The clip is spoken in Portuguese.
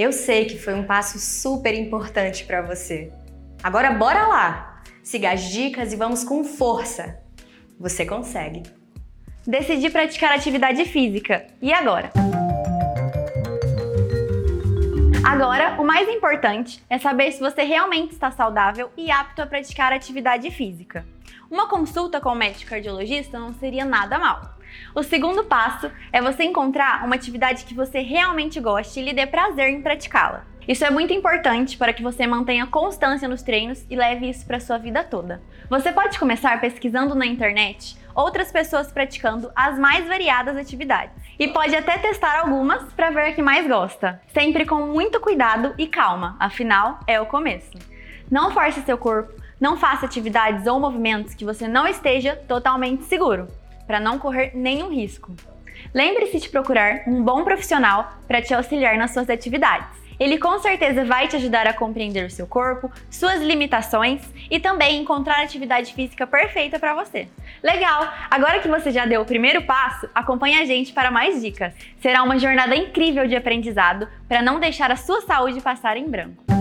Eu sei que foi um passo super importante para você. Agora bora lá! Siga as dicas e vamos com força! Você consegue! Decidi praticar atividade física. E agora? Agora, o mais importante é saber se você realmente está saudável e apto a praticar atividade física. Uma consulta com o médico cardiologista não seria nada mal. O segundo passo é você encontrar uma atividade que você realmente goste e lhe dê prazer em praticá-la. Isso é muito importante para que você mantenha constância nos treinos e leve isso para sua vida toda. Você pode começar pesquisando na internet outras pessoas praticando as mais variadas atividades e pode até testar algumas para ver a que mais gosta, sempre com muito cuidado e calma, afinal é o começo. Não force seu corpo, não faça atividades ou movimentos que você não esteja totalmente seguro, para não correr nenhum risco. Lembre-se de procurar um bom profissional para te auxiliar nas suas atividades. Ele com certeza vai te ajudar a compreender o seu corpo, suas limitações e também encontrar a atividade física perfeita para você. Legal! Agora que você já deu o primeiro passo, acompanhe a gente para mais dicas. Será uma jornada incrível de aprendizado para não deixar a sua saúde passar em branco.